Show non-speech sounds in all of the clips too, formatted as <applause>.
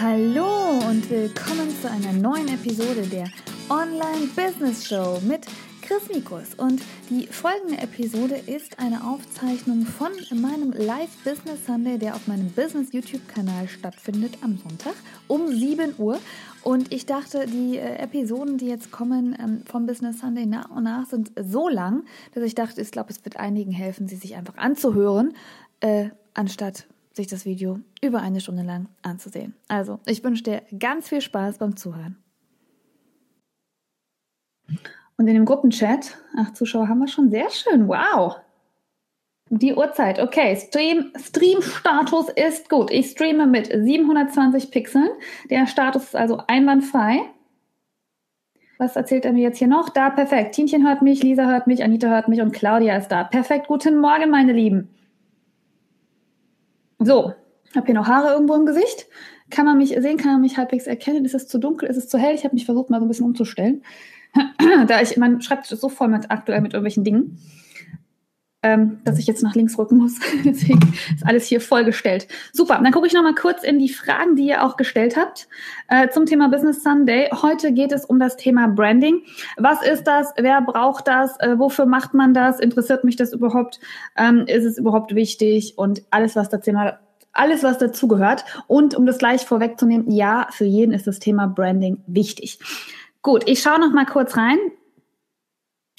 Hallo und willkommen zu einer neuen Episode der Online Business Show mit Chris Mikus. Und die folgende Episode ist eine Aufzeichnung von meinem Live Business Sunday, der auf meinem Business YouTube-Kanal stattfindet am Sonntag um 7 Uhr. Und ich dachte, die äh, Episoden, die jetzt kommen ähm, vom Business Sunday nach und nach, sind so lang, dass ich dachte, ich glaube, es wird einigen helfen, sie sich einfach anzuhören, äh, anstatt sich das Video über eine Stunde lang anzusehen. Also, ich wünsche dir ganz viel Spaß beim Zuhören. Und in dem Gruppenchat, ach, Zuschauer haben wir schon, sehr schön, wow. Die Uhrzeit, okay, Stream, Stream-Status ist gut. Ich streame mit 720 Pixeln. Der Status ist also einwandfrei. Was erzählt er mir jetzt hier noch? Da, perfekt. Tinchen hört mich, Lisa hört mich, Anita hört mich und Claudia ist da. Perfekt, guten Morgen, meine Lieben. So, habe hier noch Haare irgendwo im Gesicht. Kann man mich sehen? Kann man mich halbwegs erkennen? Ist es zu dunkel? Ist es zu hell? Ich habe mich versucht, mal so ein bisschen umzustellen. <clears throat> da ich, mein Schreibtisch ist so voll mit, aktuell mit irgendwelchen Dingen, ähm, dass ich jetzt nach links rücken muss. <laughs> Deswegen ist alles hier vollgestellt. Super, dann gucke ich noch mal kurz in die Fragen, die ihr auch gestellt habt äh, zum Thema Business Sunday. Heute geht es um das Thema Branding. Was ist das? Wer braucht das? Äh, wofür macht man das? Interessiert mich das überhaupt? Ähm, ist es überhaupt wichtig? Und alles, was dazu alles, was dazugehört. Und um das gleich vorwegzunehmen, ja, für jeden ist das Thema Branding wichtig. Gut, ich schaue noch mal kurz rein.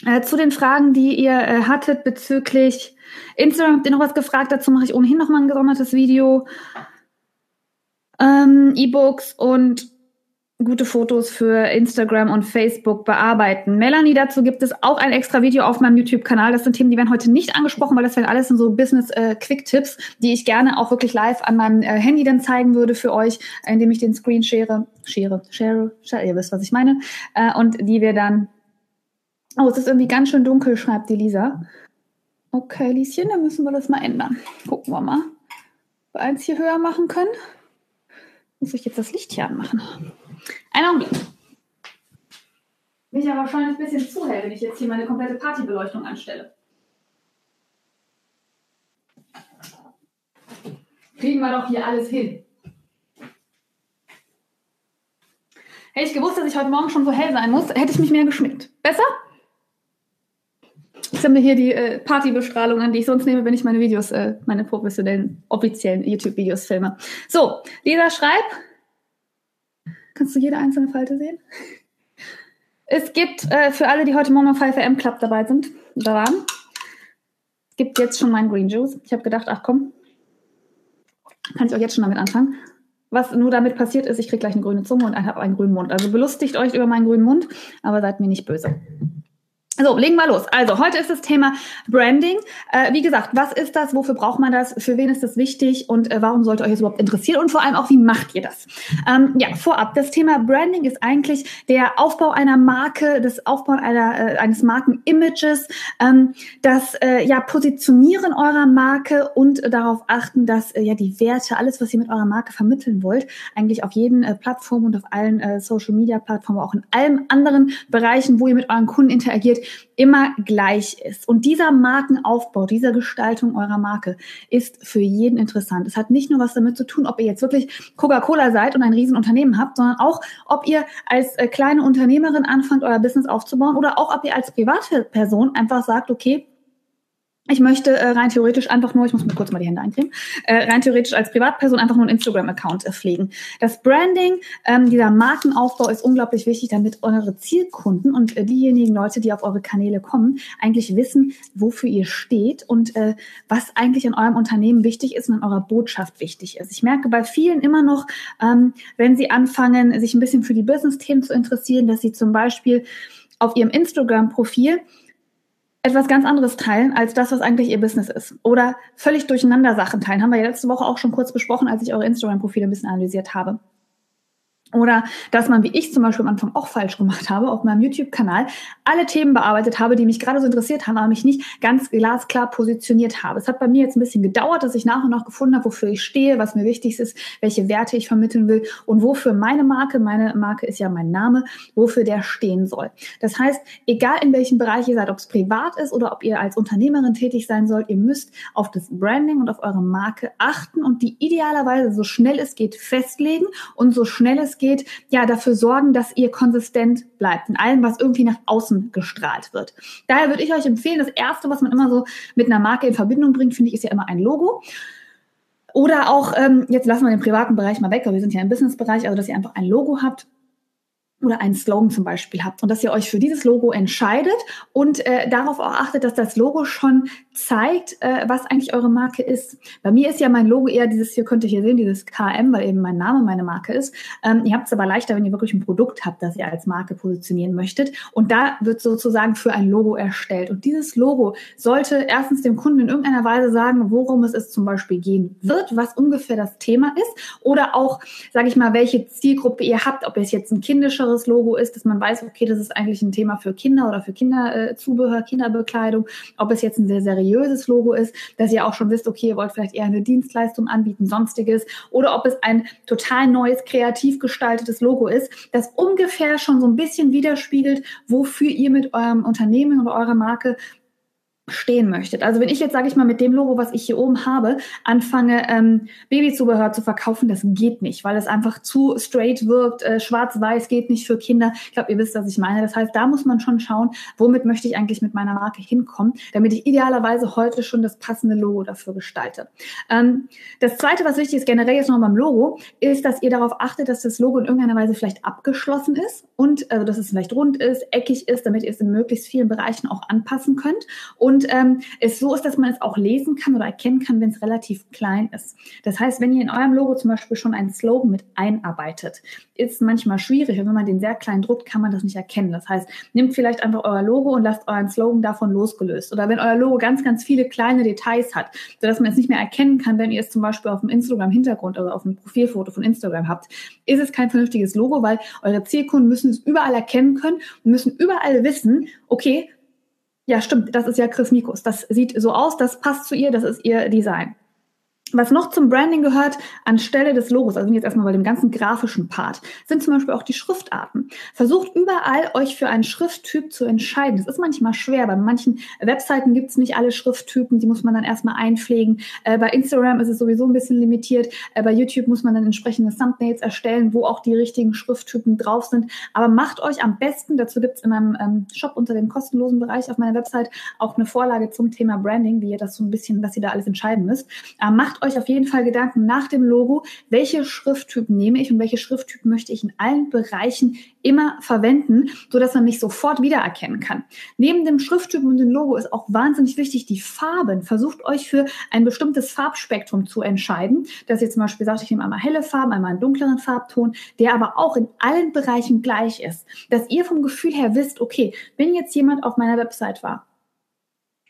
Äh, zu den Fragen, die ihr äh, hattet bezüglich Instagram, habt ihr noch was gefragt? Dazu mache ich ohnehin noch mal ein gesondertes Video. Ähm, E-Books und gute Fotos für Instagram und Facebook bearbeiten. Melanie, dazu gibt es auch ein extra Video auf meinem YouTube-Kanal. Das sind Themen, die werden heute nicht angesprochen, weil das wären alles so Business-Quick-Tipps, äh, die ich gerne auch wirklich live an meinem äh, Handy dann zeigen würde für euch, indem ich den Screen share, share, share, share ihr wisst, was ich meine, äh, und die wir dann Oh, es ist irgendwie ganz schön dunkel, schreibt die Lisa. Okay, Lieschen, dann müssen wir das mal ändern. Gucken wir mal. Ob wir eins hier höher machen können. Muss ich jetzt das Licht hier anmachen. Einen Augenblick. Bin ich aber wahrscheinlich ein bisschen zu hell, wenn ich jetzt hier meine komplette Partybeleuchtung anstelle. Kriegen wir doch hier alles hin. Hätte ich gewusst, dass ich heute Morgen schon so hell sein muss, hätte ich mich mehr geschminkt. Besser? Sammle hier die äh, Partybestrahlung an, die ich sonst nehme, wenn ich meine Videos, äh, meine professionellen, offiziellen YouTube-Videos filme. So, Lisa, schreib. Kannst du jede einzelne Falte sehen? Es gibt äh, für alle, die heute Morgen am 5am Club dabei sind, da waren, gibt jetzt schon meinen Green Juice. Ich habe gedacht, ach komm, kann ich auch jetzt schon damit anfangen. Was nur damit passiert ist, ich kriege gleich eine grüne Zunge und habe einen grünen Mund. Also belustigt euch über meinen grünen Mund, aber seid mir nicht böse. So, legen wir los. Also, heute ist das Thema Branding. Äh, wie gesagt, was ist das? Wofür braucht man das? Für wen ist das wichtig? Und äh, warum sollte euch das überhaupt interessieren? Und vor allem auch, wie macht ihr das? Ähm, ja, vorab, das Thema Branding ist eigentlich der Aufbau einer Marke, das Aufbau einer, äh, eines Markenimages, ähm, das äh, ja, Positionieren eurer Marke und darauf achten, dass äh, ja die Werte, alles, was ihr mit eurer Marke vermitteln wollt, eigentlich auf jeden äh, Plattformen und auf allen Social-Media-Plattformen, auch in allen anderen Bereichen, wo ihr mit euren Kunden interagiert, immer gleich ist. Und dieser Markenaufbau, dieser Gestaltung eurer Marke ist für jeden interessant. Es hat nicht nur was damit zu tun, ob ihr jetzt wirklich Coca-Cola seid und ein Riesenunternehmen habt, sondern auch, ob ihr als äh, kleine Unternehmerin anfangt, euer Business aufzubauen oder auch, ob ihr als private Person einfach sagt, okay, ich möchte äh, rein theoretisch einfach nur, ich muss mir kurz mal die Hände eincremen, äh, rein theoretisch als Privatperson einfach nur einen Instagram-Account äh, pflegen. Das Branding, ähm, dieser Markenaufbau ist unglaublich wichtig, damit eure Zielkunden und äh, diejenigen Leute, die auf eure Kanäle kommen, eigentlich wissen, wofür ihr steht und äh, was eigentlich in eurem Unternehmen wichtig ist und in eurer Botschaft wichtig ist. Ich merke bei vielen immer noch, ähm, wenn sie anfangen, sich ein bisschen für die Business-Themen zu interessieren, dass sie zum Beispiel auf ihrem Instagram-Profil etwas ganz anderes teilen als das, was eigentlich ihr Business ist. Oder völlig durcheinander Sachen teilen. Haben wir ja letzte Woche auch schon kurz besprochen, als ich eure Instagram-Profile ein bisschen analysiert habe. Oder dass man, wie ich zum Beispiel am Anfang auch falsch gemacht habe, auf meinem YouTube-Kanal alle Themen bearbeitet habe, die mich gerade so interessiert haben, aber mich nicht ganz glasklar positioniert habe. Es hat bei mir jetzt ein bisschen gedauert, dass ich nach und nach gefunden habe, wofür ich stehe, was mir wichtig ist, welche Werte ich vermitteln will und wofür meine Marke, meine Marke ist ja mein Name, wofür der stehen soll. Das heißt, egal in welchem Bereich ihr seid, ob es privat ist oder ob ihr als Unternehmerin tätig sein sollt, ihr müsst auf das Branding und auf eure Marke achten und die idealerweise so schnell es geht festlegen und so schnell es geht, ja, dafür sorgen, dass ihr konsistent bleibt in allem, was irgendwie nach außen gestrahlt wird. Daher würde ich euch empfehlen, das erste, was man immer so mit einer Marke in Verbindung bringt, finde ich, ist ja immer ein Logo. Oder auch, ähm, jetzt lassen wir den privaten Bereich mal weg, aber wir sind ja im Businessbereich, also dass ihr einfach ein Logo habt oder einen Slogan zum Beispiel habt und dass ihr euch für dieses Logo entscheidet und äh, darauf auch achtet, dass das Logo schon zeigt, äh, was eigentlich eure Marke ist. Bei mir ist ja mein Logo eher dieses, hier könnt ihr hier sehen, dieses KM, weil eben mein Name meine Marke ist. Ähm, ihr habt es aber leichter, wenn ihr wirklich ein Produkt habt, das ihr als Marke positionieren möchtet. Und da wird sozusagen für ein Logo erstellt. Und dieses Logo sollte erstens dem Kunden in irgendeiner Weise sagen, worum es ist zum Beispiel gehen wird, was ungefähr das Thema ist oder auch, sage ich mal, welche Zielgruppe ihr habt, ob es jetzt ein kindischeres Logo ist, dass man weiß, okay, das ist eigentlich ein Thema für Kinder oder für Kinderzubehör, äh, Kinderbekleidung, ob es jetzt ein sehr seriöses Logo ist, dass ihr auch schon wisst, okay, ihr wollt vielleicht eher eine Dienstleistung anbieten, sonstiges, oder ob es ein total neues, kreativ gestaltetes Logo ist, das ungefähr schon so ein bisschen widerspiegelt, wofür ihr mit eurem Unternehmen oder eurer Marke stehen möchtet. Also wenn ich jetzt, sage ich mal, mit dem Logo, was ich hier oben habe, anfange, ähm, Babyzubehör zu verkaufen, das geht nicht, weil es einfach zu straight wirkt. Äh, Schwarz-Weiß geht nicht für Kinder. Ich glaube, ihr wisst, was ich meine. Das heißt, da muss man schon schauen, womit möchte ich eigentlich mit meiner Marke hinkommen, damit ich idealerweise heute schon das passende Logo dafür gestalte. Ähm, das Zweite, was wichtig ist, generell jetzt noch beim Logo, ist, dass ihr darauf achtet, dass das Logo in irgendeiner Weise vielleicht abgeschlossen ist und also, dass es vielleicht rund ist, eckig ist, damit ihr es in möglichst vielen Bereichen auch anpassen könnt und und ähm, es so ist, dass man es auch lesen kann oder erkennen kann, wenn es relativ klein ist. Das heißt, wenn ihr in eurem Logo zum Beispiel schon einen Slogan mit einarbeitet, ist es manchmal schwierig. Und wenn man den sehr klein druckt, kann man das nicht erkennen. Das heißt, nehmt vielleicht einfach euer Logo und lasst euren Slogan davon losgelöst. Oder wenn euer Logo ganz, ganz viele kleine Details hat, sodass man es nicht mehr erkennen kann, wenn ihr es zum Beispiel auf dem Instagram-Hintergrund oder auf dem Profilfoto von Instagram habt, ist es kein vernünftiges Logo, weil eure Zielkunden müssen es überall erkennen können und müssen überall wissen, okay, ja, stimmt, das ist ja Chris Mikus. Das sieht so aus, das passt zu ihr, das ist ihr Design. Was noch zum Branding gehört, anstelle des Logos, also jetzt erstmal bei dem ganzen grafischen Part, sind zum Beispiel auch die Schriftarten. Versucht überall euch für einen Schrifttyp zu entscheiden. Das ist manchmal schwer. Bei manchen Webseiten gibt es nicht alle Schrifttypen, die muss man dann erstmal einpflegen. Äh, bei Instagram ist es sowieso ein bisschen limitiert. Äh, bei YouTube muss man dann entsprechende Thumbnails erstellen, wo auch die richtigen Schrifttypen drauf sind. Aber macht euch am besten, dazu gibt es in meinem ähm, Shop unter dem kostenlosen Bereich auf meiner Website auch eine Vorlage zum Thema Branding, wie ihr das so ein bisschen, was ihr da alles entscheiden müsst. Äh, macht euch auf jeden Fall Gedanken nach dem Logo, welche Schrifttypen nehme ich und welche Schrifttypen möchte ich in allen Bereichen immer verwenden, so man mich sofort wiedererkennen kann. Neben dem Schrifttypen und dem Logo ist auch wahnsinnig wichtig die Farben. Versucht euch für ein bestimmtes Farbspektrum zu entscheiden, dass ihr zum Beispiel sagt, ich nehme einmal helle Farben, einmal einen dunkleren Farbton, der aber auch in allen Bereichen gleich ist. Dass ihr vom Gefühl her wisst, okay, wenn jetzt jemand auf meiner Website war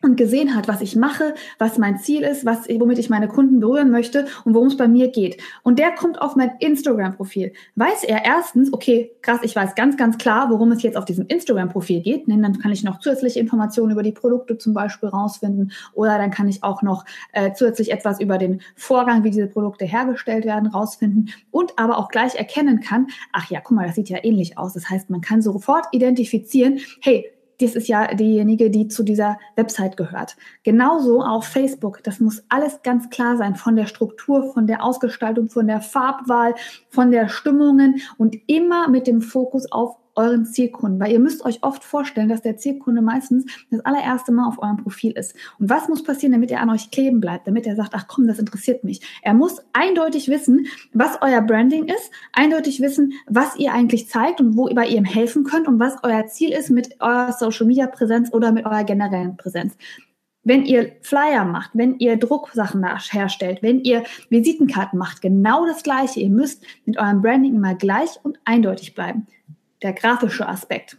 und gesehen hat, was ich mache, was mein Ziel ist, was, womit ich meine Kunden berühren möchte und worum es bei mir geht. Und der kommt auf mein Instagram-Profil. Weiß er erstens, okay, krass, ich weiß ganz, ganz klar, worum es jetzt auf diesem Instagram-Profil geht. Denn dann kann ich noch zusätzliche Informationen über die Produkte zum Beispiel rausfinden oder dann kann ich auch noch äh, zusätzlich etwas über den Vorgang, wie diese Produkte hergestellt werden, rausfinden und aber auch gleich erkennen kann, ach ja, guck mal, das sieht ja ähnlich aus. Das heißt, man kann sofort identifizieren, hey, das ist ja diejenige, die zu dieser Website gehört. Genauso auf Facebook. Das muss alles ganz klar sein von der Struktur, von der Ausgestaltung, von der Farbwahl, von der Stimmungen und immer mit dem Fokus auf euren Zielkunden, weil ihr müsst euch oft vorstellen, dass der Zielkunde meistens das allererste Mal auf eurem Profil ist. Und was muss passieren, damit er an euch kleben bleibt, damit er sagt, ach komm, das interessiert mich. Er muss eindeutig wissen, was euer Branding ist, eindeutig wissen, was ihr eigentlich zeigt und wo ihr bei ihm helfen könnt und was euer Ziel ist mit eurer Social Media Präsenz oder mit eurer generellen Präsenz wenn ihr Flyer macht, wenn ihr Drucksachen herstellt, wenn ihr Visitenkarten macht, genau das Gleiche. Ihr müsst mit eurem Branding immer gleich und eindeutig bleiben der grafische Aspekt.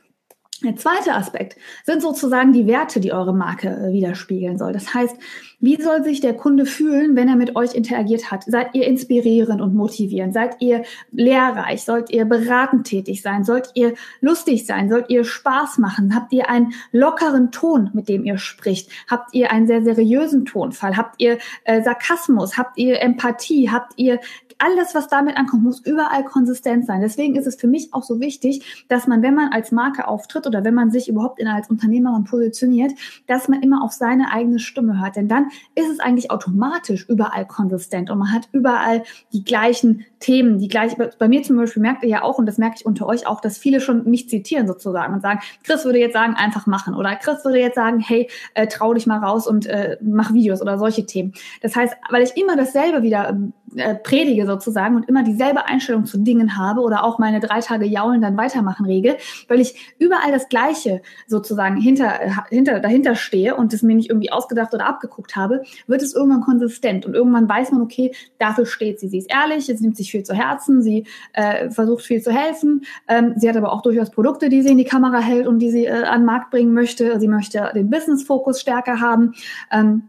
Der zweite Aspekt sind sozusagen die Werte, die eure Marke äh, widerspiegeln soll. Das heißt, wie soll sich der Kunde fühlen, wenn er mit euch interagiert hat? Seid ihr inspirierend und motivierend? Seid ihr lehrreich? Sollt ihr beratend tätig sein? Sollt ihr lustig sein? Sollt ihr Spaß machen? Habt ihr einen lockeren Ton, mit dem ihr spricht? Habt ihr einen sehr seriösen Tonfall? Habt ihr äh, Sarkasmus? Habt ihr Empathie? Habt ihr alles, was damit ankommt, muss überall konsistent sein. Deswegen ist es für mich auch so wichtig, dass man, wenn man als Marke auftritt oder wenn man sich überhaupt in, als Unternehmerin positioniert, dass man immer auf seine eigene Stimme hört. Denn dann ist es eigentlich automatisch überall konsistent und man hat überall die gleichen Themen, die gleichen. Bei mir zum Beispiel merkt ihr ja auch, und das merke ich unter euch auch, dass viele schon mich zitieren sozusagen und sagen, Chris würde jetzt sagen, einfach machen. Oder Chris würde jetzt sagen, hey, äh, trau dich mal raus und äh, mach Videos oder solche Themen. Das heißt, weil ich immer dasselbe wieder äh, predige sozusagen und immer dieselbe Einstellung zu Dingen habe oder auch meine drei Tage Jaulen dann weitermachen regel, weil ich überall das Gleiche sozusagen hinter, äh, hinter, dahinter stehe und es mir nicht irgendwie ausgedacht oder abgeguckt habe, wird es irgendwann konsistent und irgendwann weiß man, okay, dafür steht sie. Sie ist ehrlich, sie nimmt sich viel zu Herzen, sie äh, versucht viel zu helfen. Ähm, sie hat aber auch durchaus Produkte, die sie in die Kamera hält und die sie äh, an den Markt bringen möchte. Sie möchte den Business-Fokus stärker haben. Ähm,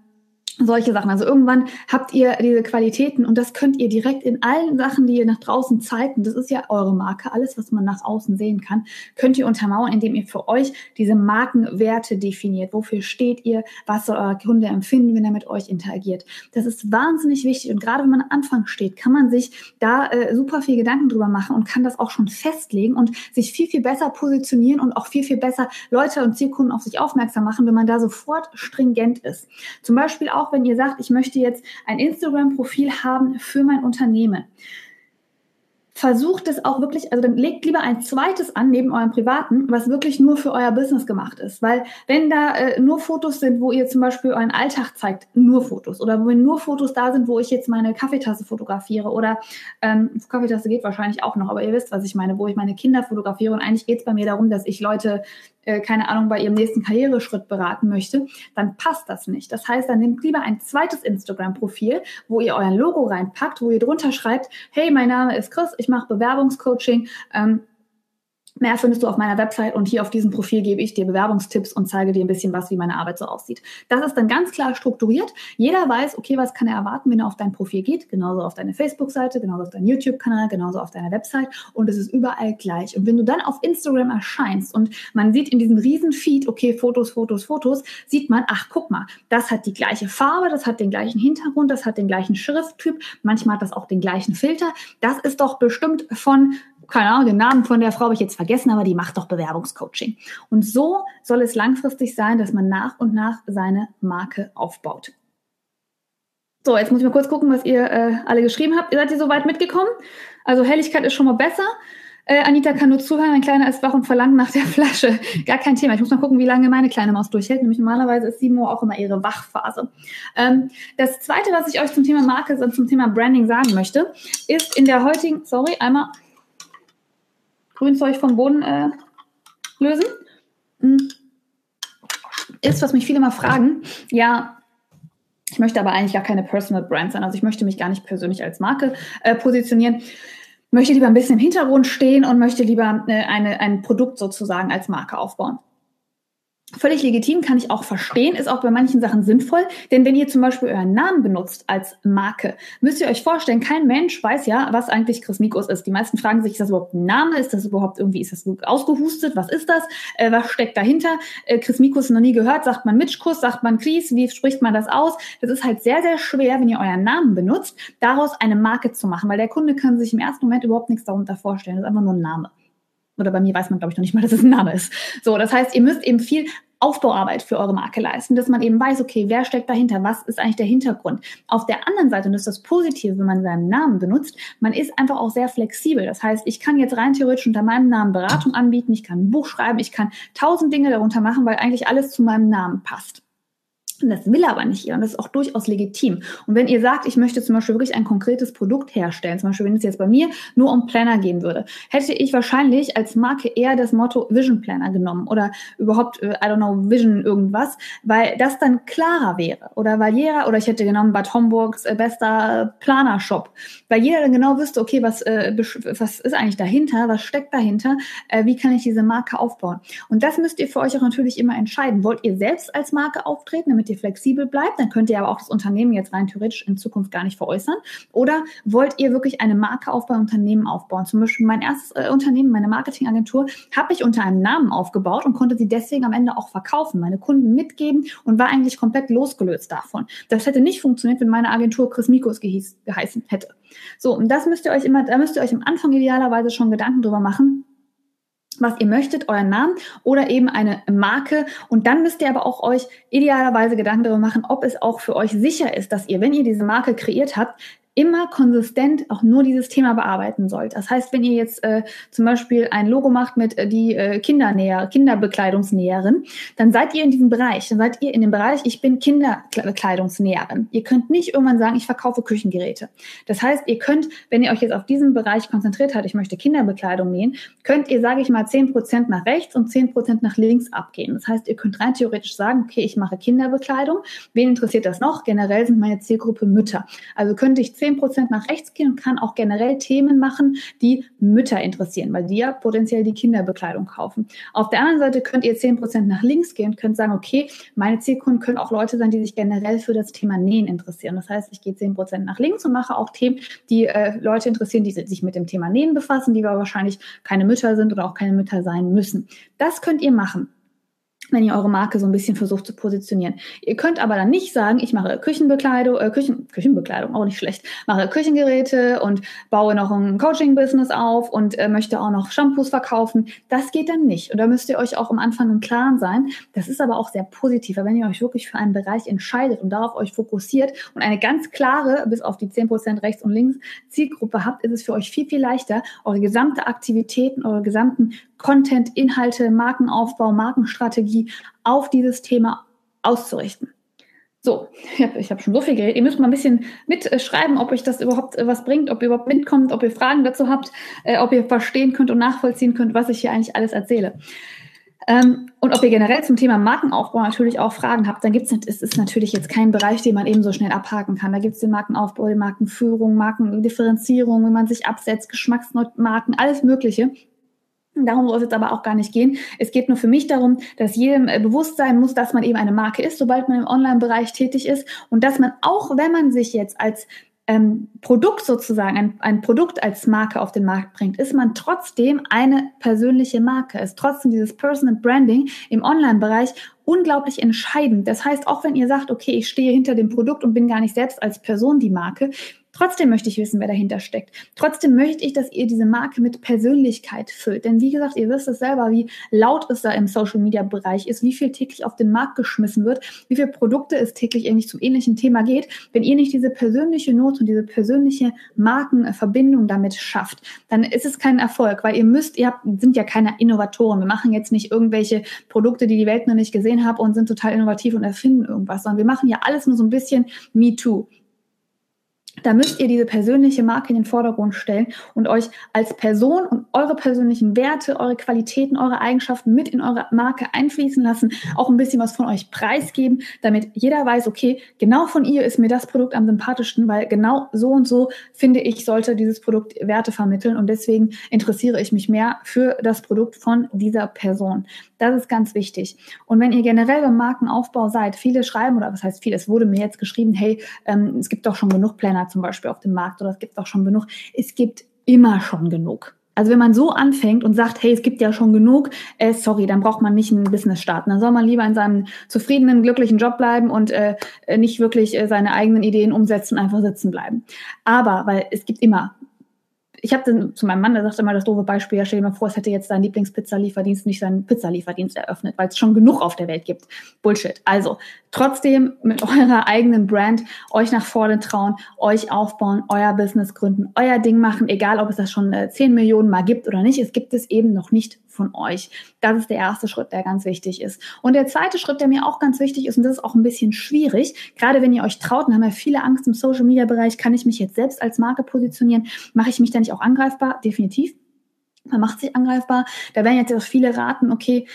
solche Sachen. Also irgendwann habt ihr diese Qualitäten und das könnt ihr direkt in allen Sachen, die ihr nach draußen zeigt, und das ist ja eure Marke, alles, was man nach außen sehen kann, könnt ihr untermauern, indem ihr für euch diese Markenwerte definiert. Wofür steht ihr? Was soll euer Kunde empfinden, wenn er mit euch interagiert? Das ist wahnsinnig wichtig und gerade wenn man am Anfang steht, kann man sich da äh, super viel Gedanken drüber machen und kann das auch schon festlegen und sich viel, viel besser positionieren und auch viel, viel besser Leute und Zielkunden auf sich aufmerksam machen, wenn man da sofort stringent ist. Zum Beispiel auch auch wenn ihr sagt, ich möchte jetzt ein Instagram-Profil haben für mein Unternehmen. Versucht es auch wirklich, also dann legt lieber ein zweites an neben eurem privaten, was wirklich nur für euer Business gemacht ist. Weil wenn da äh, nur Fotos sind, wo ihr zum Beispiel euren Alltag zeigt, nur Fotos. Oder wenn nur Fotos da sind, wo ich jetzt meine Kaffeetasse fotografiere oder ähm, Kaffeetasse geht wahrscheinlich auch noch, aber ihr wisst, was ich meine, wo ich meine Kinder fotografiere. Und eigentlich geht es bei mir darum, dass ich Leute äh, keine Ahnung, bei ihrem nächsten Karriereschritt beraten möchte, dann passt das nicht. Das heißt, dann nehmt lieber ein zweites Instagram-Profil, wo ihr euer Logo reinpackt, wo ihr drunter schreibt, hey, mein Name ist Chris, ich mache Bewerbungscoaching. Ähm, Mehr findest du auf meiner Website und hier auf diesem Profil gebe ich dir Bewerbungstipps und zeige dir ein bisschen was, wie meine Arbeit so aussieht. Das ist dann ganz klar strukturiert. Jeder weiß, okay, was kann er erwarten, wenn er auf dein Profil geht, genauso auf deine Facebook-Seite, genauso auf deinen YouTube-Kanal, genauso auf deiner Website und es ist überall gleich. Und wenn du dann auf Instagram erscheinst und man sieht in diesem riesen Feed, okay, Fotos, Fotos, Fotos, sieht man, ach, guck mal, das hat die gleiche Farbe, das hat den gleichen Hintergrund, das hat den gleichen Schrifttyp, manchmal hat das auch den gleichen Filter. Das ist doch bestimmt von keine Ahnung, den Namen von der Frau habe ich jetzt vergessen, aber die macht doch Bewerbungscoaching. Und so soll es langfristig sein, dass man nach und nach seine Marke aufbaut. So, jetzt muss ich mal kurz gucken, was ihr äh, alle geschrieben habt. Ihr seid ihr soweit mitgekommen? Also Helligkeit ist schon mal besser. Äh, Anita kann nur zuhören, ein Kleiner ist wach und verlangt nach der <laughs> Flasche. Gar kein Thema. Ich muss mal gucken, wie lange meine kleine Maus durchhält. Nämlich normalerweise ist 7 Uhr auch immer ihre Wachphase. Ähm, das Zweite, was ich euch zum Thema Marke und zum Thema Branding sagen möchte, ist in der heutigen, sorry, einmal Grünzeug vom Boden äh, lösen. Hm. Ist, was mich viele mal fragen, ja, ich möchte aber eigentlich gar keine Personal Brand sein. Also ich möchte mich gar nicht persönlich als Marke äh, positionieren. Möchte lieber ein bisschen im Hintergrund stehen und möchte lieber äh, eine, ein Produkt sozusagen als Marke aufbauen. Völlig legitim, kann ich auch verstehen, ist auch bei manchen Sachen sinnvoll, denn wenn ihr zum Beispiel euren Namen benutzt als Marke, müsst ihr euch vorstellen, kein Mensch weiß ja, was eigentlich Chris Mikos ist. Die meisten fragen sich, ist das überhaupt ein Name? Ist das überhaupt irgendwie, ist das ausgehustet? Was ist das? Äh, was steckt dahinter? Äh, Chris Mikos noch nie gehört, sagt man Mitschkuss, sagt man Chris, wie spricht man das aus? Das ist halt sehr, sehr schwer, wenn ihr euren Namen benutzt, daraus eine Marke zu machen, weil der Kunde kann sich im ersten Moment überhaupt nichts darunter vorstellen. Das ist einfach nur ein Name oder bei mir weiß man, glaube ich, noch nicht mal, dass es ein Name ist. So, das heißt, ihr müsst eben viel Aufbauarbeit für eure Marke leisten, dass man eben weiß, okay, wer steckt dahinter, was ist eigentlich der Hintergrund. Auf der anderen Seite, und das ist das Positive, wenn man seinen Namen benutzt, man ist einfach auch sehr flexibel. Das heißt, ich kann jetzt rein theoretisch unter meinem Namen Beratung anbieten, ich kann ein Buch schreiben, ich kann tausend Dinge darunter machen, weil eigentlich alles zu meinem Namen passt. Das will aber nicht ihr und das ist auch durchaus legitim. Und wenn ihr sagt, ich möchte zum Beispiel wirklich ein konkretes Produkt herstellen, zum Beispiel wenn es jetzt bei mir nur um Planner gehen würde, hätte ich wahrscheinlich als Marke eher das Motto Vision Planner genommen oder überhaupt, äh, I don't know, Vision irgendwas, weil das dann klarer wäre. Oder weil jeder, oder ich hätte genommen Bad Homburgs äh, bester Planer-Shop, weil jeder dann genau wüsste, okay, was, äh, was ist eigentlich dahinter, was steckt dahinter, wie kann ich diese Marke aufbauen. Und das müsst ihr für euch auch natürlich immer entscheiden. Wollt ihr selbst als Marke auftreten, damit damit ihr flexibel bleibt. Dann könnt ihr aber auch das Unternehmen jetzt rein theoretisch in Zukunft gar nicht veräußern. Oder wollt ihr wirklich eine Marke aufbauen, Unternehmen aufbauen? Zum Beispiel mein erstes äh, Unternehmen, meine Marketingagentur, habe ich unter einem Namen aufgebaut und konnte sie deswegen am Ende auch verkaufen, meine Kunden mitgeben und war eigentlich komplett losgelöst davon. Das hätte nicht funktioniert, wenn meine Agentur Chris Mikos geheißen hätte. So, und das müsst ihr euch immer, da müsst ihr euch am Anfang idealerweise schon Gedanken drüber machen was ihr möchtet, euren Namen oder eben eine Marke. Und dann müsst ihr aber auch euch idealerweise Gedanken darüber machen, ob es auch für euch sicher ist, dass ihr, wenn ihr diese Marke kreiert habt, immer konsistent auch nur dieses Thema bearbeiten sollt. Das heißt, wenn ihr jetzt äh, zum Beispiel ein Logo macht mit äh, die äh, Kindernäher, Kinderbekleidungsnäherin, dann seid ihr in diesem Bereich, dann seid ihr in dem Bereich, ich bin Kinderbekleidungsnäherin. Ihr könnt nicht irgendwann sagen, ich verkaufe Küchengeräte. Das heißt, ihr könnt, wenn ihr euch jetzt auf diesen Bereich konzentriert habt, ich möchte Kinderbekleidung nähen, könnt ihr, sage ich mal, zehn Prozent nach rechts und zehn Prozent nach links abgehen. Das heißt, ihr könnt rein theoretisch sagen, okay, ich mache Kinderbekleidung. Wen interessiert das noch? Generell sind meine Zielgruppe Mütter. Also könnte ich 10 10 Prozent nach rechts gehen und kann auch generell Themen machen, die Mütter interessieren, weil die ja potenziell die Kinderbekleidung kaufen. Auf der anderen Seite könnt ihr 10 Prozent nach links gehen und könnt sagen, okay, meine Zielkunden können auch Leute sein, die sich generell für das Thema Nähen interessieren. Das heißt, ich gehe 10 Prozent nach links und mache auch Themen, die äh, Leute interessieren, die sich mit dem Thema Nähen befassen, die aber wahrscheinlich keine Mütter sind oder auch keine Mütter sein müssen. Das könnt ihr machen wenn ihr eure Marke so ein bisschen versucht zu positionieren. Ihr könnt aber dann nicht sagen, ich mache Küchenbekleidung, äh, Küchen, Küchenbekleidung, auch nicht schlecht, mache Küchengeräte und baue noch ein Coaching-Business auf und äh, möchte auch noch Shampoos verkaufen. Das geht dann nicht. Und da müsst ihr euch auch am Anfang im Klaren sein. Das ist aber auch sehr positiv, wenn ihr euch wirklich für einen Bereich entscheidet und darauf euch fokussiert und eine ganz klare, bis auf die 10% rechts und links Zielgruppe habt, ist es für euch viel, viel leichter, eure gesamte Aktivitäten, eure gesamten Content, Inhalte, Markenaufbau, Markenstrategie auf dieses Thema auszurichten. So, ich habe hab schon so viel geredet. Ihr müsst mal ein bisschen mitschreiben, ob euch das überhaupt äh, was bringt, ob ihr überhaupt mitkommt, ob ihr Fragen dazu habt, äh, ob ihr verstehen könnt und nachvollziehen könnt, was ich hier eigentlich alles erzähle. Ähm, und ob ihr generell zum Thema Markenaufbau natürlich auch Fragen habt, dann gibt es, es ist natürlich jetzt kein Bereich, den man eben so schnell abhaken kann. Da gibt es den Markenaufbau, die Markenführung, Markendifferenzierung, wie man sich absetzt, Geschmacksmarken, alles Mögliche. Darum soll es jetzt aber auch gar nicht gehen. Es geht nur für mich darum, dass jedem äh, bewusst sein muss, dass man eben eine Marke ist, sobald man im Online-Bereich tätig ist und dass man auch, wenn man sich jetzt als ähm, Produkt sozusagen, ein, ein Produkt als Marke auf den Markt bringt, ist man trotzdem eine persönliche Marke, ist trotzdem dieses Personal Branding im Online-Bereich unglaublich entscheidend. Das heißt, auch wenn ihr sagt, okay, ich stehe hinter dem Produkt und bin gar nicht selbst als Person die Marke, Trotzdem möchte ich wissen, wer dahinter steckt. Trotzdem möchte ich, dass ihr diese Marke mit Persönlichkeit füllt. Denn wie gesagt, ihr wisst es selber, wie laut es da im Social Media Bereich ist, wie viel täglich auf den Markt geschmissen wird, wie viele Produkte es täglich irgendwie zum ähnlichen Thema geht. Wenn ihr nicht diese persönliche Not und diese persönliche Markenverbindung damit schafft, dann ist es kein Erfolg, weil ihr müsst, ihr habt, sind ja keine Innovatoren. Wir machen jetzt nicht irgendwelche Produkte, die die Welt noch nicht gesehen hat und sind total innovativ und erfinden irgendwas, sondern wir machen ja alles nur so ein bisschen Me Too. Da müsst ihr diese persönliche Marke in den Vordergrund stellen und euch als Person und eure persönlichen Werte, eure Qualitäten, eure Eigenschaften mit in eure Marke einfließen lassen, auch ein bisschen was von euch preisgeben, damit jeder weiß, okay, genau von ihr ist mir das Produkt am sympathischsten, weil genau so und so finde ich, sollte dieses Produkt Werte vermitteln und deswegen interessiere ich mich mehr für das Produkt von dieser Person. Das ist ganz wichtig. Und wenn ihr generell beim Markenaufbau seid, viele schreiben, oder was heißt viel, es wurde mir jetzt geschrieben, hey, ähm, es gibt doch schon genug Planner zum Beispiel auf dem Markt oder es gibt doch schon genug. Es gibt immer schon genug. Also wenn man so anfängt und sagt, hey, es gibt ja schon genug, äh, sorry, dann braucht man nicht ein Business starten. Dann soll man lieber in seinem zufriedenen, glücklichen Job bleiben und äh, nicht wirklich äh, seine eigenen Ideen umsetzen, einfach sitzen bleiben. Aber, weil es gibt immer ich habe zu meinem Mann, der sagte immer das doofe Beispiel, ja, stell dir mal vor, es hätte jetzt dein Lieblingspizzalieferdienst nicht seinen Pizzalieferdienst eröffnet, weil es schon genug auf der Welt gibt. Bullshit. Also trotzdem mit <laughs> eurer eigenen Brand euch nach vorne trauen, euch aufbauen, euer Business gründen, euer Ding machen, egal ob es das schon äh, 10 Millionen Mal gibt oder nicht. Es gibt es eben noch nicht von euch. Das ist der erste Schritt, der ganz wichtig ist. Und der zweite Schritt, der mir auch ganz wichtig ist, und das ist auch ein bisschen schwierig, gerade wenn ihr euch traut, und haben ja viele Angst im Social Media Bereich, kann ich mich jetzt selbst als Marke positionieren? Mache ich mich da nicht auch angreifbar? Definitiv. Man macht sich angreifbar. Da werden jetzt auch viele raten, okay,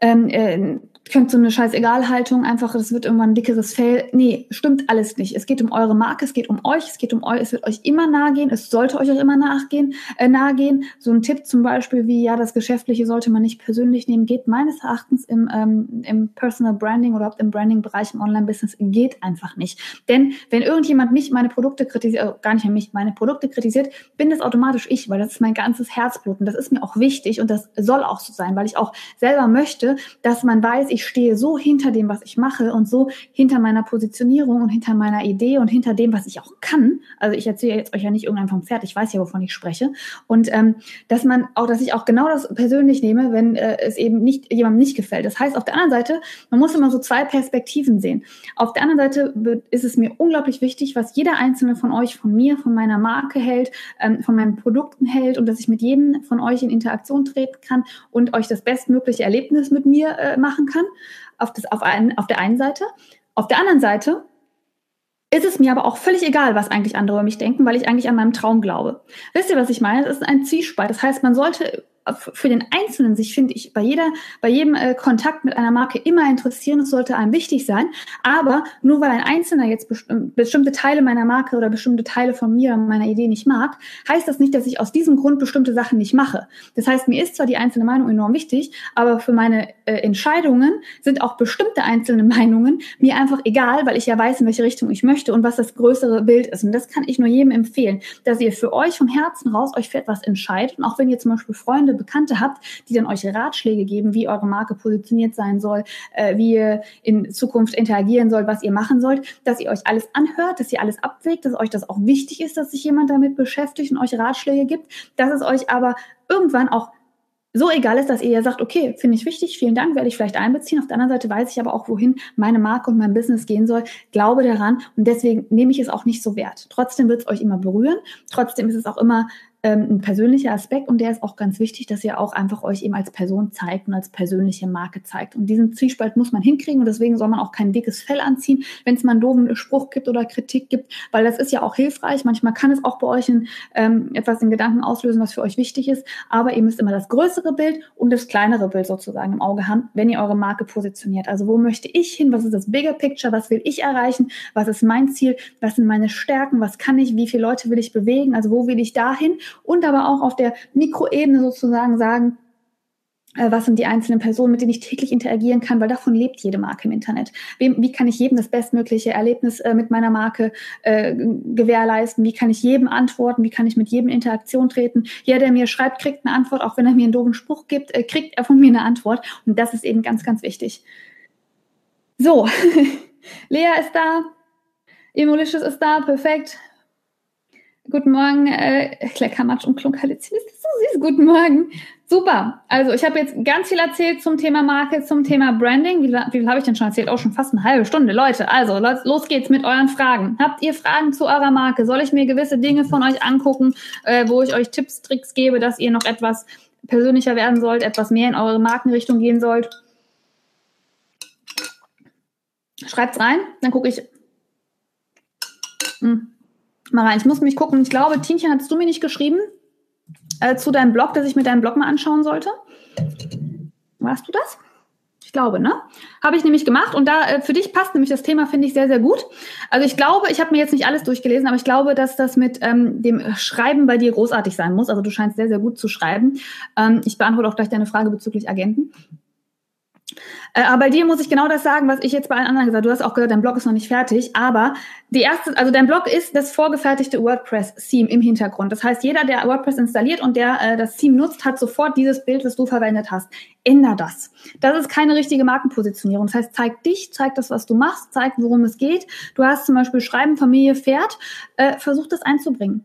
ähm, äh, könnt so eine scheiß Egalhaltung einfach, das wird irgendwann ein dickeres Fell. Nee, stimmt alles nicht. Es geht um eure Marke, es geht um euch, es geht um euch, es wird euch immer nahe gehen, es sollte euch auch immer nachgehen, äh, nahe gehen. So ein Tipp zum Beispiel wie, ja, das Geschäftliche sollte man nicht persönlich nehmen, geht meines Erachtens im, ähm, im Personal Branding oder im Branding-Bereich im Online-Business geht einfach nicht. Denn wenn irgendjemand mich, meine Produkte kritisiert, also gar nicht mich, meine Produkte kritisiert, bin das automatisch ich, weil das ist mein ganzes Herzblut und das ist mir auch wichtig und das soll auch so sein, weil ich auch selber möchte, dass man weiß, ich stehe so hinter dem, was ich mache und so hinter meiner Positionierung und hinter meiner Idee und hinter dem, was ich auch kann. Also ich erzähle jetzt euch ja nicht irgendein vom Pferd, ich weiß ja, wovon ich spreche. Und ähm, dass man auch, dass ich auch genau das persönlich nehme, wenn äh, es eben nicht jemandem nicht gefällt. Das heißt, auf der anderen Seite, man muss immer so zwei Perspektiven sehen. Auf der anderen Seite ist es mir unglaublich wichtig, was jeder einzelne von euch, von mir, von meiner Marke hält, ähm, von meinen Produkten hält und dass ich mit jedem von euch in Interaktion treten kann und euch das bestmögliche Erlebnis mit mir äh, machen kann auf, das, auf, ein, auf der einen Seite. Auf der anderen Seite ist es mir aber auch völlig egal, was eigentlich andere über mich denken, weil ich eigentlich an meinem Traum glaube. Wisst ihr, was ich meine? Das ist ein Zwiespalt. Das heißt, man sollte für den Einzelnen sich, finde ich, bei jeder, bei jedem äh, Kontakt mit einer Marke immer interessieren. Es sollte einem wichtig sein. Aber nur weil ein Einzelner jetzt best bestimmte Teile meiner Marke oder bestimmte Teile von mir und meiner Idee nicht mag, heißt das nicht, dass ich aus diesem Grund bestimmte Sachen nicht mache. Das heißt, mir ist zwar die einzelne Meinung enorm wichtig, aber für meine äh, Entscheidungen sind auch bestimmte einzelne Meinungen mir einfach egal, weil ich ja weiß, in welche Richtung ich möchte und was das größere Bild ist. Und das kann ich nur jedem empfehlen, dass ihr für euch vom Herzen raus euch für etwas entscheidet. Und auch wenn ihr zum Beispiel Freunde Bekannte habt, die dann euch Ratschläge geben, wie eure Marke positioniert sein soll, äh, wie ihr in Zukunft interagieren sollt, was ihr machen sollt, dass ihr euch alles anhört, dass ihr alles abwägt, dass euch das auch wichtig ist, dass sich jemand damit beschäftigt und euch Ratschläge gibt, dass es euch aber irgendwann auch so egal ist, dass ihr ja sagt, okay, finde ich wichtig, vielen Dank, werde ich vielleicht einbeziehen. Auf der anderen Seite weiß ich aber auch, wohin meine Marke und mein Business gehen soll, glaube daran und deswegen nehme ich es auch nicht so wert. Trotzdem wird es euch immer berühren, trotzdem ist es auch immer ähm, ein persönlicher Aspekt und der ist auch ganz wichtig, dass ihr auch einfach euch eben als Person zeigt und als persönliche Marke zeigt. Und diesen Zwiespalt muss man hinkriegen und deswegen soll man auch kein dickes Fell anziehen, wenn es mal einen doofen Spruch gibt oder Kritik gibt, weil das ist ja auch hilfreich. Manchmal kann es auch bei euch in, ähm, etwas in Gedanken auslösen, was für euch wichtig ist, aber ihr müsst immer das größere Bild und das kleinere Bild sozusagen im Auge haben, wenn ihr eure Marke positioniert. Also wo möchte ich hin? Was ist das Bigger Picture? Was will ich erreichen? Was ist mein Ziel? Was sind meine Stärken? Was kann ich? Wie viele Leute will ich bewegen? Also wo will ich dahin? Und aber auch auf der Mikroebene sozusagen sagen, äh, was sind die einzelnen Personen, mit denen ich täglich interagieren kann, weil davon lebt jede Marke im Internet. Wie, wie kann ich jedem das bestmögliche Erlebnis äh, mit meiner Marke äh, gewährleisten? Wie kann ich jedem antworten? Wie kann ich mit jedem in Interaktion treten? Jeder, der mir schreibt, kriegt eine Antwort, auch wenn er mir einen doofen Spruch gibt, äh, kriegt er von mir eine Antwort. Und das ist eben ganz, ganz wichtig. So, <laughs> Lea ist da, Emolicious ist da, perfekt. Guten Morgen, äh, Kleckermatsch und Klunkalizin. Das ist so süß. Guten Morgen. Super. Also ich habe jetzt ganz viel erzählt zum Thema Marke, zum Thema Branding. Wie, wie viel habe ich denn schon erzählt? Auch schon fast eine halbe Stunde. Leute, also los geht's mit euren Fragen. Habt ihr Fragen zu eurer Marke? Soll ich mir gewisse Dinge von euch angucken, äh, wo ich euch Tipps, Tricks gebe, dass ihr noch etwas persönlicher werden sollt, etwas mehr in eure Markenrichtung gehen sollt? Schreibt's rein, dann gucke ich. Hm rein. Ich muss mich gucken. Ich glaube, Tinchen, hattest du mir nicht geschrieben äh, zu deinem Blog, dass ich mir deinen Blog mal anschauen sollte? Warst du das? Ich glaube, ne? Habe ich nämlich gemacht und da äh, für dich passt nämlich das Thema, finde ich sehr, sehr gut. Also ich glaube, ich habe mir jetzt nicht alles durchgelesen, aber ich glaube, dass das mit ähm, dem Schreiben bei dir großartig sein muss. Also du scheinst sehr, sehr gut zu schreiben. Ähm, ich beantworte auch gleich deine Frage bezüglich Agenten. Äh, aber bei dir muss ich genau das sagen, was ich jetzt bei allen anderen gesagt habe. Du hast auch gehört, dein Blog ist noch nicht fertig, aber die erste, also dein Blog ist das vorgefertigte WordPress-Theme im Hintergrund. Das heißt, jeder, der WordPress installiert und der äh, das Theme nutzt, hat sofort dieses Bild, was du verwendet hast. Änder das. Das ist keine richtige Markenpositionierung. Das heißt, zeig dich, zeig das, was du machst, zeig, worum es geht. Du hast zum Beispiel Schreiben, Familie, Pferd. Äh, versuch das einzubringen.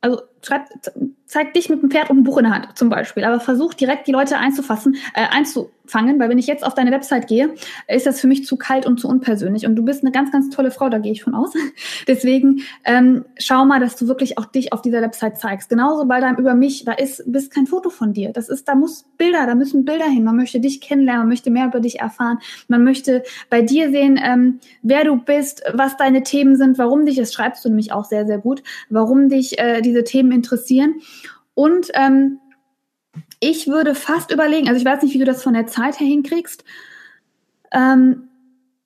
Also schreib, zeig dich mit dem Pferd und einem Buch in der Hand zum Beispiel, aber versuch direkt die Leute einzufassen, äh, einzufangen, weil wenn ich jetzt auf deine Website gehe, ist das für mich zu kalt und zu unpersönlich. Und du bist eine ganz, ganz tolle Frau, da gehe ich von aus. <laughs> Deswegen ähm, schau mal, dass du wirklich auch dich auf dieser Website zeigst. Genauso bei deinem über mich, da ist bist kein Foto von dir. Das ist, da muss Bilder, da müssen Bilder hin. Man möchte dich kennenlernen, man möchte mehr über dich erfahren, man möchte bei dir sehen, ähm, wer du bist, was deine Themen sind, warum dich, das schreibst du nämlich auch sehr, sehr gut, warum dich äh, diese Themen interessieren. Und ähm, ich würde fast überlegen, also ich weiß nicht, wie du das von der Zeit her hinkriegst. Ähm,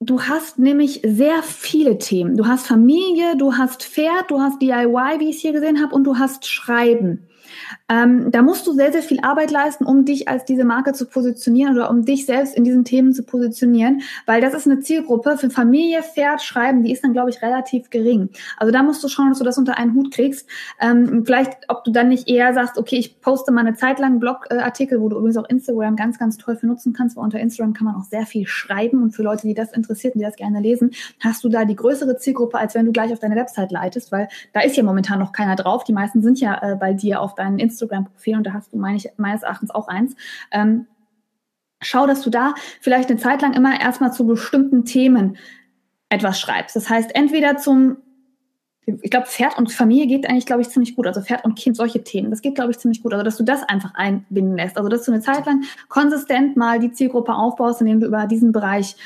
du hast nämlich sehr viele Themen. Du hast Familie, du hast Pferd, du hast DIY, wie ich es hier gesehen habe, und du hast Schreiben. Ähm, da musst du sehr, sehr viel Arbeit leisten, um dich als diese Marke zu positionieren oder um dich selbst in diesen Themen zu positionieren, weil das ist eine Zielgruppe für Familie, Pferd, Schreiben, die ist dann, glaube ich, relativ gering. Also da musst du schauen, dass du das unter einen Hut kriegst. Ähm, vielleicht, ob du dann nicht eher sagst, okay, ich poste mal eine Zeit lang Blogartikel, wo du übrigens auch Instagram ganz, ganz toll für nutzen kannst, weil unter Instagram kann man auch sehr viel schreiben und für Leute, die das interessiert die das gerne lesen, hast du da die größere Zielgruppe, als wenn du gleich auf deine Website leitest, weil da ist ja momentan noch keiner drauf. Die meisten sind ja äh, bei dir auf deinen Instagram-Profil und da hast du meine ich, meines Erachtens auch eins. Ähm, schau, dass du da vielleicht eine Zeit lang immer erstmal zu bestimmten Themen etwas schreibst. Das heißt, entweder zum, ich glaube, Pferd und Familie geht eigentlich, glaube ich, ziemlich gut. Also Pferd und Kind, solche Themen, das geht, glaube ich, ziemlich gut. Also, dass du das einfach einbinden lässt. Also, dass du eine Zeit lang konsistent mal die Zielgruppe aufbaust, indem du über diesen Bereich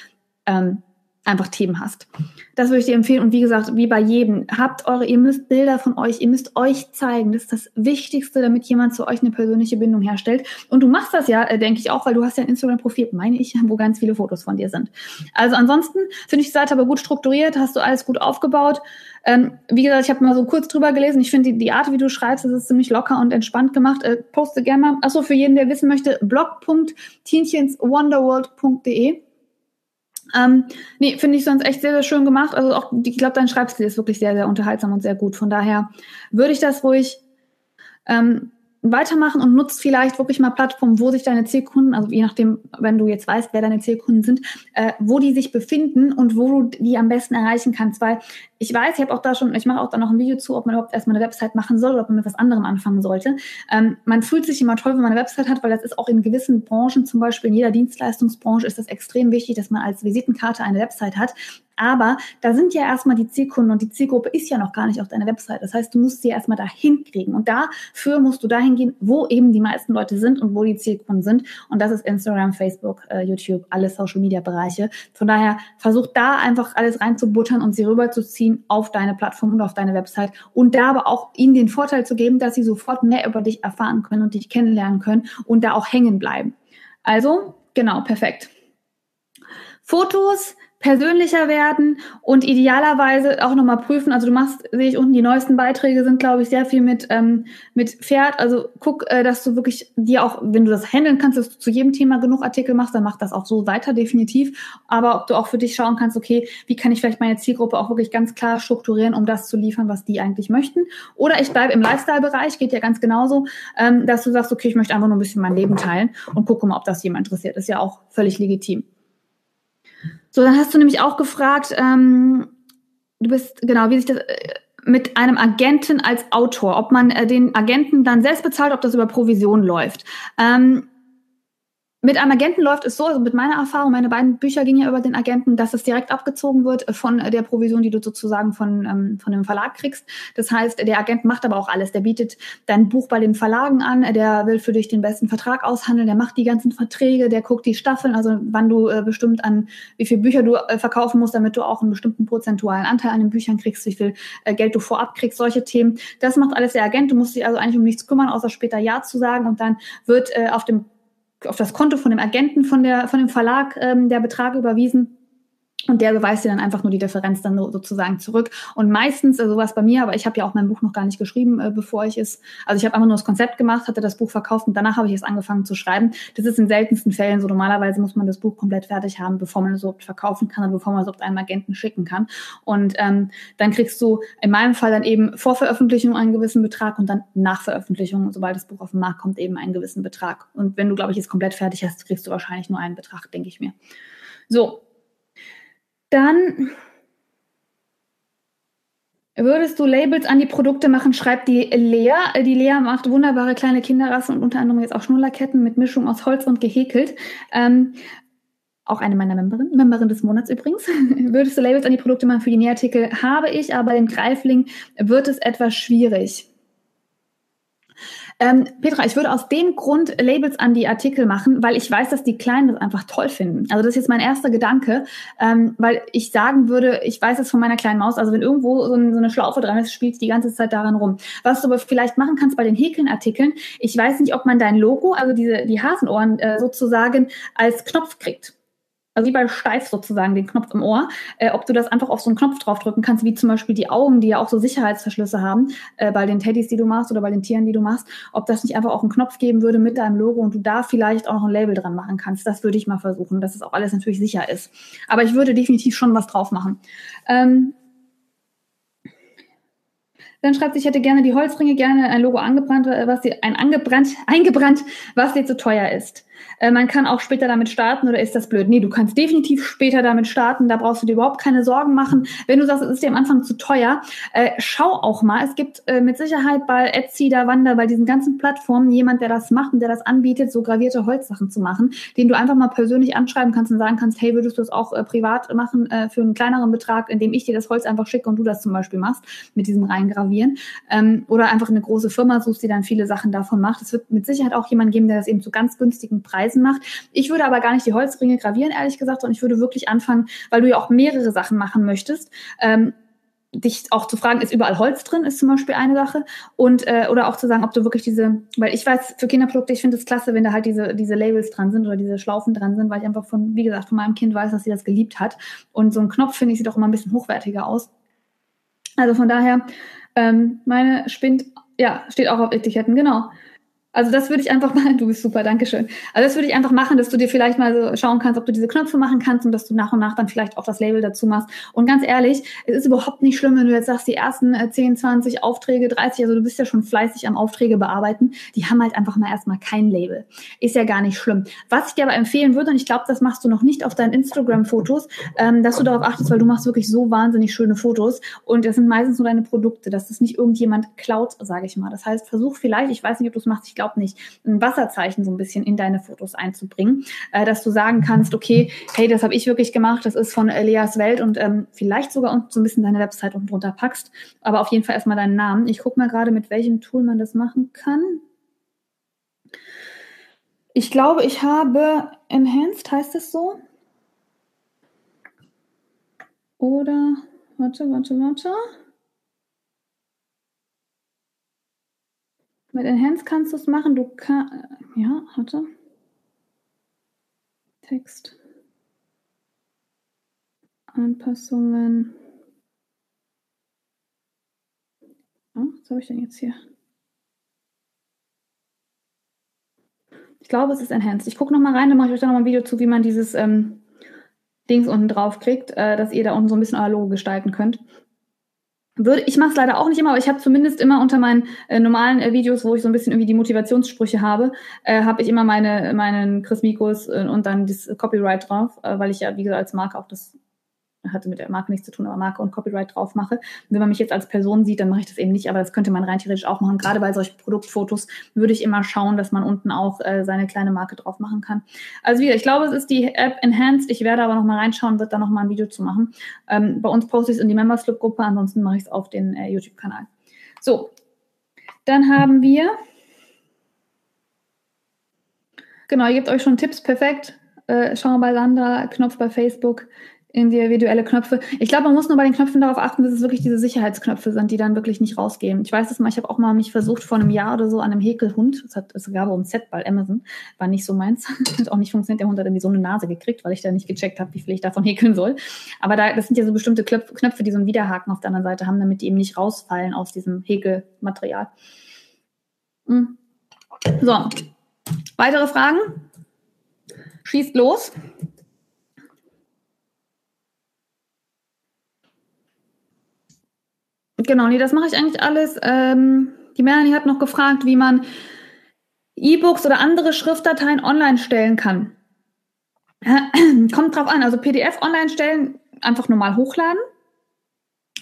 ähm, einfach Themen hast. Das würde ich dir empfehlen. Und wie gesagt, wie bei jedem, habt eure, ihr müsst Bilder von euch, ihr müsst euch zeigen. Das ist das Wichtigste, damit jemand zu euch eine persönliche Bindung herstellt. Und du machst das ja, äh, denke ich auch, weil du hast ja ein Instagram-Profil, meine ich, <laughs> wo ganz viele Fotos von dir sind. Also ansonsten finde ich die Seite aber gut strukturiert, hast du alles gut aufgebaut. Ähm, wie gesagt, ich habe mal so kurz drüber gelesen. Ich finde die, die, Art, wie du schreibst, das ist ziemlich locker und entspannt gemacht. Äh, poste gerne mal. Achso, für jeden, der wissen möchte, blog.tienchenswonderworld.de ähm, nee, finde ich sonst echt sehr, sehr schön gemacht. Also auch, ich glaube, dein Schreibstil ist wirklich sehr, sehr unterhaltsam und sehr gut. Von daher würde ich das ruhig ähm, weitermachen und nutzt vielleicht wirklich mal Plattformen, wo sich deine Zielkunden, also je nachdem, wenn du jetzt weißt, wer deine Zielkunden sind, äh, wo die sich befinden und wo du die am besten erreichen kannst. Weil ich weiß, ich habe auch da schon, ich mache auch da noch ein Video zu, ob man überhaupt erstmal eine Website machen soll oder ob man mit was anderem anfangen sollte. Ähm, man fühlt sich immer toll, wenn man eine Website hat, weil das ist auch in gewissen Branchen, zum Beispiel in jeder Dienstleistungsbranche, ist das extrem wichtig, dass man als Visitenkarte eine Website hat. Aber da sind ja erstmal die Zielkunden und die Zielgruppe ist ja noch gar nicht auf deiner Website. Das heißt, du musst sie erstmal dahin kriegen. Und dafür musst du dahin gehen, wo eben die meisten Leute sind und wo die Zielkunden sind. Und das ist Instagram, Facebook, äh, YouTube, alle Social Media Bereiche. Von daher versuch da einfach alles reinzubuttern und sie rüberzuziehen auf deine Plattform und auf deine Website. Und da aber auch ihnen den Vorteil zu geben, dass sie sofort mehr über dich erfahren können und dich kennenlernen können und da auch hängen bleiben. Also, genau, perfekt. Fotos, persönlicher werden und idealerweise auch nochmal prüfen. Also du machst, sehe ich unten, die neuesten Beiträge sind, glaube ich, sehr viel mit, ähm, mit Pferd. Also guck, äh, dass du wirklich dir auch, wenn du das handeln kannst, dass du zu jedem Thema genug Artikel machst, dann mach das auch so weiter, definitiv. Aber ob du auch für dich schauen kannst, okay, wie kann ich vielleicht meine Zielgruppe auch wirklich ganz klar strukturieren, um das zu liefern, was die eigentlich möchten. Oder ich bleibe im Lifestyle-Bereich, geht ja ganz genauso, ähm, dass du sagst, okay, ich möchte einfach nur ein bisschen mein Leben teilen und gucke mal, ob das jemand interessiert. ist ja auch völlig legitim. So, dann hast du nämlich auch gefragt, ähm, du bist, genau, wie sich das äh, mit einem Agenten als Autor, ob man äh, den Agenten dann selbst bezahlt, ob das über Provision läuft. Ähm, mit einem Agenten läuft es so, also mit meiner Erfahrung, meine beiden Bücher gingen ja über den Agenten, dass es direkt abgezogen wird von der Provision, die du sozusagen von, ähm, von dem Verlag kriegst. Das heißt, der Agent macht aber auch alles. Der bietet dein Buch bei den Verlagen an, der will für dich den besten Vertrag aushandeln, der macht die ganzen Verträge, der guckt die Staffeln, also wann du äh, bestimmt an, wie viel Bücher du äh, verkaufen musst, damit du auch einen bestimmten prozentualen Anteil an den Büchern kriegst, wie viel äh, Geld du vorab kriegst, solche Themen. Das macht alles der Agent. Du musst dich also eigentlich um nichts kümmern, außer später Ja zu sagen und dann wird äh, auf dem auf das Konto von dem Agenten von der von dem Verlag ähm, der Betrag überwiesen und der beweist dir dann einfach nur die Differenz dann sozusagen zurück. Und meistens, also was bei mir, aber ich habe ja auch mein Buch noch gar nicht geschrieben, äh, bevor ich es, also ich habe einfach nur das Konzept gemacht, hatte das Buch verkauft und danach habe ich es angefangen zu schreiben. Das ist in seltensten Fällen so. Normalerweise muss man das Buch komplett fertig haben, bevor man es überhaupt verkaufen kann und bevor man es überhaupt einem Agenten schicken kann. Und ähm, dann kriegst du in meinem Fall dann eben vor Veröffentlichung einen gewissen Betrag und dann nach Veröffentlichung, sobald das Buch auf den Markt kommt, eben einen gewissen Betrag. Und wenn du, glaube ich, es komplett fertig hast, kriegst du wahrscheinlich nur einen Betrag, denke ich mir. So, dann Würdest du Labels an die Produkte machen, schreibt die Lea. Die Lea macht wunderbare kleine Kinderrassen und unter anderem jetzt auch Schnullerketten mit Mischung aus Holz und gehäkelt. Ähm, auch eine meiner Memberinnen, Memberin des Monats übrigens. <laughs> Würdest du Labels an die Produkte machen für die Nähartikel? Habe ich, aber im Greifling wird es etwas schwierig. Ähm, Petra, ich würde aus dem Grund Labels an die Artikel machen, weil ich weiß, dass die Kleinen das einfach toll finden. Also das ist jetzt mein erster Gedanke, ähm, weil ich sagen würde, ich weiß es von meiner kleinen Maus, also wenn irgendwo so, ein, so eine Schlaufe dran ist, spielt die ganze Zeit daran rum. Was du aber vielleicht machen kannst bei den Häkeln-Artikeln, ich weiß nicht, ob man dein Logo, also diese die Hasenohren äh, sozusagen als Knopf kriegt also wie bei Steif sozusagen, den Knopf im Ohr, äh, ob du das einfach auf so einen Knopf draufdrücken kannst, wie zum Beispiel die Augen, die ja auch so Sicherheitsverschlüsse haben, äh, bei den Teddys, die du machst oder bei den Tieren, die du machst, ob das nicht einfach auch einen Knopf geben würde mit deinem Logo und du da vielleicht auch noch ein Label dran machen kannst. Das würde ich mal versuchen, dass es auch alles natürlich sicher ist. Aber ich würde definitiv schon was drauf machen. Ähm, dann schreibt sie, ich hätte gerne die Holzringe, gerne ein Logo angebrannt, was sie, ein angebrannt, <laughs> eingebrannt, was dir zu teuer ist. Äh, man kann auch später damit starten oder ist das blöd? Nee, du kannst definitiv später damit starten. Da brauchst du dir überhaupt keine Sorgen machen. Wenn du sagst, es ist dir am Anfang zu teuer, äh, schau auch mal. Es gibt äh, mit Sicherheit bei Etsy, da Wander, bei diesen ganzen Plattformen jemand, der das macht und der das anbietet, so gravierte Holzsachen zu machen, den du einfach mal persönlich anschreiben kannst und sagen kannst, hey, würdest du das auch äh, privat machen äh, für einen kleineren Betrag, indem ich dir das Holz einfach schicke und du das zum Beispiel machst mit diesem reingravieren. Ähm, oder einfach eine große Firma suchst, die dann viele Sachen davon macht. Es wird mit Sicherheit auch jemand geben, der das eben zu ganz günstigen Preisen macht. Ich würde aber gar nicht die Holzringe gravieren, ehrlich gesagt, sondern ich würde wirklich anfangen, weil du ja auch mehrere Sachen machen möchtest. Ähm, dich auch zu fragen, ist überall Holz drin, ist zum Beispiel eine Sache. Und äh, oder auch zu sagen, ob du wirklich diese, weil ich weiß, für Kinderprodukte, ich finde es klasse, wenn da halt diese, diese Labels dran sind oder diese Schlaufen dran sind, weil ich einfach von, wie gesagt, von meinem Kind weiß, dass sie das geliebt hat. Und so ein Knopf, finde ich, sieht auch immer ein bisschen hochwertiger aus. Also von daher, ähm, meine Spind, ja, steht auch auf Etiketten, genau. Also das würde ich einfach mal, <laughs> du bist super, Dankeschön. Also das würde ich einfach machen, dass du dir vielleicht mal so schauen kannst, ob du diese Knöpfe machen kannst und dass du nach und nach dann vielleicht auch das Label dazu machst. Und ganz ehrlich, es ist überhaupt nicht schlimm, wenn du jetzt sagst, die ersten 10, äh, 20 Aufträge, 30, also du bist ja schon fleißig am Aufträge bearbeiten, die haben halt einfach mal erstmal kein Label. Ist ja gar nicht schlimm. Was ich dir aber empfehlen würde, und ich glaube, das machst du noch nicht auf deinen Instagram-Fotos, ähm, dass du darauf achtest, weil du machst wirklich so wahnsinnig schöne Fotos und das sind meistens nur deine Produkte, dass das nicht irgendjemand klaut, sage ich mal. Das heißt, versuch vielleicht, ich weiß nicht, ob du es machst, ich glaube glaube nicht, ein Wasserzeichen so ein bisschen in deine Fotos einzubringen, äh, dass du sagen kannst, okay, hey, das habe ich wirklich gemacht, das ist von Elias Welt und ähm, vielleicht sogar unten so ein bisschen deine Website unten drunter packst, aber auf jeden Fall erstmal deinen Namen. Ich gucke mal gerade, mit welchem Tool man das machen kann. Ich glaube, ich habe Enhanced, heißt es so? Oder, warte, warte, warte. Mit Enhance kannst du es machen. Du kannst, ja, warte. Text. Anpassungen. Oh, was habe ich denn jetzt hier? Ich glaube, es ist Enhanced. Ich gucke nochmal rein, dann mache ich euch dann nochmal ein Video zu, wie man dieses ähm, Dings unten drauf kriegt, äh, dass ihr da unten so ein bisschen euer Logo gestalten könnt. Würde, ich mache es leider auch nicht immer, aber ich habe zumindest immer unter meinen äh, normalen äh, Videos, wo ich so ein bisschen irgendwie die Motivationssprüche habe, äh, habe ich immer meine meinen Chris Mikos äh, und dann das Copyright drauf, äh, weil ich ja wie gesagt als Marke auch das hatte mit der Marke nichts zu tun, aber Marke und Copyright drauf mache. Und wenn man mich jetzt als Person sieht, dann mache ich das eben nicht, aber das könnte man rein theoretisch auch machen. Gerade bei solchen Produktfotos würde ich immer schauen, dass man unten auch äh, seine kleine Marke drauf machen kann. Also wieder, ich glaube, es ist die App Enhanced. Ich werde aber noch mal reinschauen, wird da noch mal ein Video zu machen. Ähm, bei uns poste ich es in die Members Club Gruppe, ansonsten mache ich es auf den äh, YouTube-Kanal. So, dann haben wir Genau, ihr gebt euch schon Tipps, perfekt. Äh, schauen bei Sandra, Knopf bei Facebook individuelle Knöpfe. Ich glaube, man muss nur bei den Knöpfen darauf achten, dass es wirklich diese Sicherheitsknöpfe sind, die dann wirklich nicht rausgehen. Ich weiß es mal, ich habe auch mal mich versucht vor einem Jahr oder so an einem Häkelhund, es, hat, es gab um Set bei Amazon, war nicht so meins, <laughs> hat auch nicht funktioniert, der Hund hat irgendwie so eine Nase gekriegt, weil ich da nicht gecheckt habe, wie viel ich davon häkeln soll. Aber da, das sind ja so bestimmte Knöpfe, die so einen Widerhaken auf der anderen Seite haben, damit die eben nicht rausfallen aus diesem Häkelmaterial. Hm. So, weitere Fragen? Schießt los. Genau, nee, das mache ich eigentlich alles. Ähm, die Melanie hat noch gefragt, wie man E-Books oder andere Schriftdateien online stellen kann. <clears throat> Kommt drauf an, also PDF online stellen, einfach normal hochladen.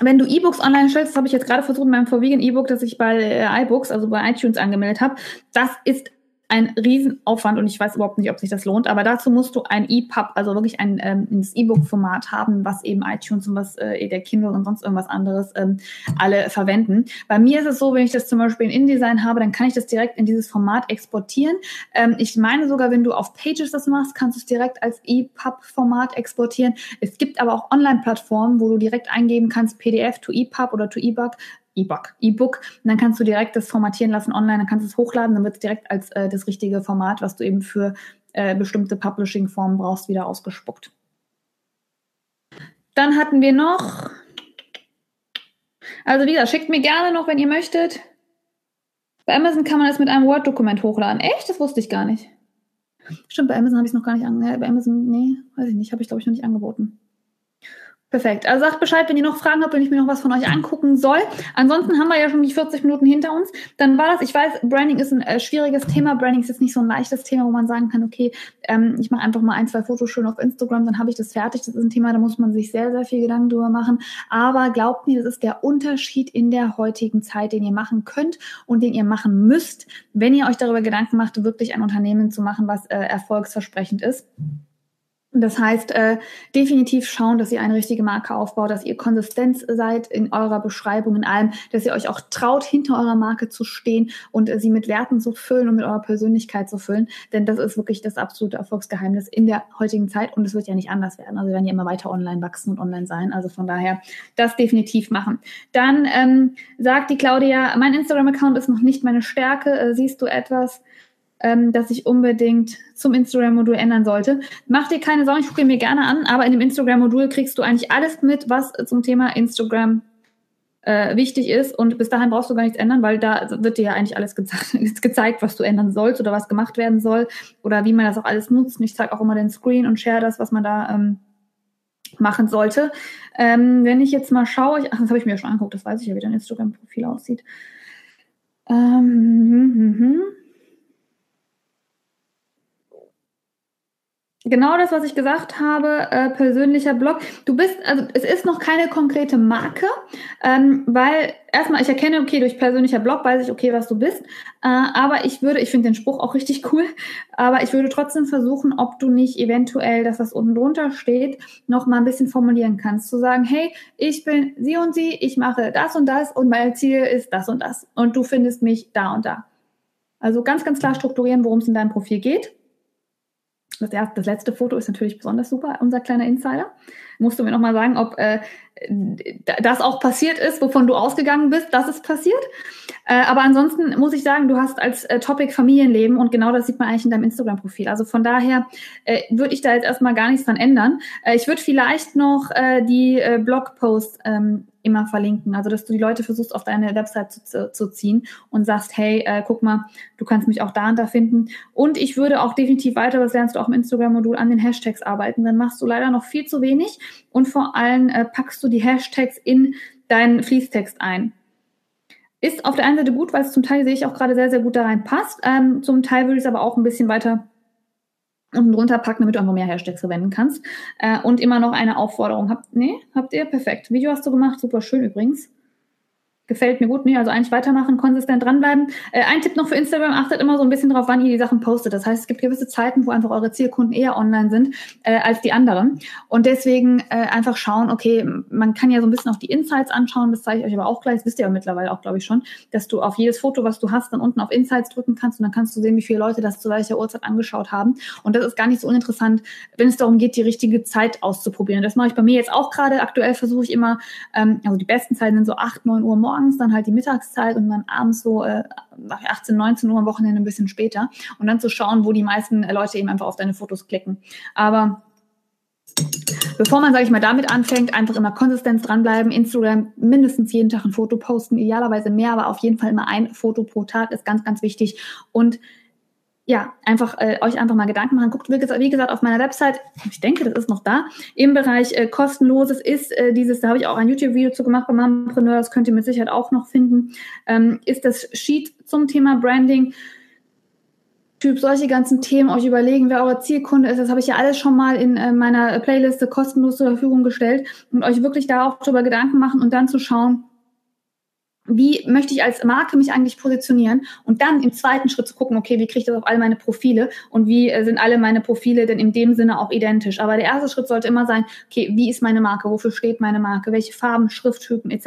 wenn du E-Books online stellst, das habe ich jetzt gerade versucht in meinem vorwiegenden E-Book, das ich bei äh, iBooks, also bei iTunes angemeldet habe, das ist ein Riesenaufwand und ich weiß überhaupt nicht, ob sich das lohnt, aber dazu musst du ein EPUB, also wirklich ein ähm, E-Book-Format haben, was eben iTunes und was äh, der Kindle und sonst irgendwas anderes ähm, alle verwenden. Bei mir ist es so, wenn ich das zum Beispiel in InDesign habe, dann kann ich das direkt in dieses Format exportieren. Ähm, ich meine sogar, wenn du auf Pages das machst, kannst du es direkt als EPUB-Format exportieren. Es gibt aber auch Online-Plattformen, wo du direkt eingeben kannst PDF to EPUB oder to EBUG E-Book. E-Book. Dann kannst du direkt das formatieren lassen online, dann kannst du es hochladen, dann wird es direkt als äh, das richtige Format, was du eben für äh, bestimmte Publishing-Formen brauchst, wieder ausgespuckt. Dann hatten wir noch, also wie gesagt, schickt mir gerne noch, wenn ihr möchtet. Bei Amazon kann man das mit einem Word-Dokument hochladen. Echt? Das wusste ich gar nicht. Stimmt, bei Amazon habe ich es noch gar nicht angeboten. Bei Amazon, nee, weiß ich nicht, habe ich glaube ich noch nicht angeboten. Perfekt. Also sagt Bescheid, wenn ihr noch Fragen habt, wenn ich mir noch was von euch angucken soll. Ansonsten haben wir ja schon die 40 Minuten hinter uns. Dann war das, ich weiß, Branding ist ein äh, schwieriges Thema. Branding ist jetzt nicht so ein leichtes Thema, wo man sagen kann, okay, ähm, ich mache einfach mal ein, zwei Fotos schön auf Instagram, dann habe ich das fertig. Das ist ein Thema, da muss man sich sehr, sehr viel Gedanken drüber machen. Aber glaubt mir, das ist der Unterschied in der heutigen Zeit, den ihr machen könnt und den ihr machen müsst, wenn ihr euch darüber Gedanken macht, wirklich ein Unternehmen zu machen, was äh, erfolgsversprechend ist. Das heißt, äh, definitiv schauen, dass ihr eine richtige Marke aufbaut, dass ihr konsistent seid in eurer Beschreibung, in allem, dass ihr euch auch traut, hinter eurer Marke zu stehen und äh, sie mit Werten zu füllen und mit eurer Persönlichkeit zu füllen. Denn das ist wirklich das absolute Erfolgsgeheimnis in der heutigen Zeit und es wird ja nicht anders werden. Also wir werden ja immer weiter online wachsen und online sein. Also von daher das definitiv machen. Dann ähm, sagt die Claudia, mein Instagram-Account ist noch nicht meine Stärke. Äh, siehst du etwas? Ähm, dass ich unbedingt zum Instagram-Modul ändern sollte. Mach dir keine Sorgen, ich gucke mir gerne an, aber in dem Instagram-Modul kriegst du eigentlich alles mit, was zum Thema Instagram äh, wichtig ist. Und bis dahin brauchst du gar nichts ändern, weil da wird dir ja eigentlich alles ge <laughs> gezeigt, was du ändern sollst oder was gemacht werden soll oder wie man das auch alles nutzt. Und ich zeige auch immer den Screen und share das, was man da ähm, machen sollte. Ähm, wenn ich jetzt mal schaue, ich, ach, das habe ich mir ja schon angeguckt, das weiß ich ja, wie dein Instagram-Profil aussieht. Ähm, hm, hm, hm. Genau das, was ich gesagt habe, äh, persönlicher Blog. Du bist, also es ist noch keine konkrete Marke, ähm, weil erstmal ich erkenne, okay, durch persönlicher Blog weiß ich, okay, was du bist. Äh, aber ich würde, ich finde den Spruch auch richtig <laughs> cool, aber ich würde trotzdem versuchen, ob du nicht eventuell das, was unten drunter steht, noch mal ein bisschen formulieren kannst. Zu sagen, hey, ich bin sie und sie, ich mache das und das und mein Ziel ist das und das. Und du findest mich da und da. Also ganz, ganz klar strukturieren, worum es in deinem Profil geht das, erste, das letzte Foto ist natürlich besonders super, unser kleiner Insider. Musst du mir nochmal sagen, ob äh, das auch passiert ist, wovon du ausgegangen bist, dass es passiert. Äh, aber ansonsten muss ich sagen, du hast als äh, Topic Familienleben und genau das sieht man eigentlich in deinem Instagram-Profil. Also von daher äh, würde ich da jetzt erstmal gar nichts dran ändern. Äh, ich würde vielleicht noch äh, die äh, Blogposts ähm, immer verlinken. Also, dass du die Leute versuchst, auf deine Website zu, zu, ziehen und sagst, hey, äh, guck mal, du kannst mich auch da und da finden. Und ich würde auch definitiv weiter, das lernst du auch im Instagram-Modul, an den Hashtags arbeiten. Dann machst du leider noch viel zu wenig und vor allem äh, packst du die Hashtags in deinen Fließtext ein. Ist auf der einen Seite gut, weil es zum Teil sehe ich auch gerade sehr, sehr gut da rein passt. Ähm, zum Teil würde ich es aber auch ein bisschen weiter unten drunter packen, damit du einfach mehr Hashtags verwenden kannst. Äh, und immer noch eine Aufforderung. Habt, nee, habt ihr? Perfekt. Video hast du gemacht, super schön übrigens. Gefällt mir gut, nee, also eigentlich weitermachen, konsistent dranbleiben. Äh, ein Tipp noch für Instagram, achtet immer so ein bisschen drauf, wann ihr die Sachen postet. Das heißt, es gibt gewisse Zeiten, wo einfach eure Zielkunden eher online sind äh, als die anderen. Und deswegen äh, einfach schauen, okay, man kann ja so ein bisschen auch die Insights anschauen, das zeige ich euch aber auch gleich, das wisst ihr ja mittlerweile auch, glaube ich, schon, dass du auf jedes Foto, was du hast, dann unten auf Insights drücken kannst und dann kannst du sehen, wie viele Leute das zu welcher Uhrzeit angeschaut haben. Und das ist gar nicht so uninteressant, wenn es darum geht, die richtige Zeit auszuprobieren. Das mache ich bei mir jetzt auch gerade. Aktuell versuche ich immer, ähm, also die besten Zeiten sind so 8, 9 Uhr morgens morgens, dann halt die Mittagszeit und dann abends so äh, 18, 19 Uhr am Wochenende ein bisschen später und dann zu schauen, wo die meisten Leute eben einfach auf deine Fotos klicken. Aber Bevor man, sage ich mal, damit anfängt, einfach immer Konsistenz dranbleiben, Instagram mindestens jeden Tag ein Foto posten, idealerweise mehr, aber auf jeden Fall immer ein Foto pro Tag ist ganz, ganz wichtig. Und ja, einfach äh, euch einfach mal Gedanken machen. Guckt, wie gesagt, wie gesagt, auf meiner Website, ich denke, das ist noch da, im Bereich äh, kostenloses ist äh, dieses, da habe ich auch ein YouTube-Video zu gemacht beim Mompreneur, das könnt ihr mit Sicherheit auch noch finden, ähm, ist das Sheet zum Thema Branding. Schrifttyp, solche ganzen Themen euch überlegen, wer eure Zielkunde ist. Das habe ich ja alles schon mal in äh, meiner Playliste kostenlos zur Verfügung gestellt. Und euch wirklich da auch drüber Gedanken machen und dann zu schauen, wie möchte ich als Marke mich eigentlich positionieren und dann im zweiten Schritt zu gucken, okay, wie kriege ich das auf all meine Profile und wie äh, sind alle meine Profile denn in dem Sinne auch identisch. Aber der erste Schritt sollte immer sein, okay, wie ist meine Marke, wofür steht meine Marke, welche Farben, Schrifttypen etc.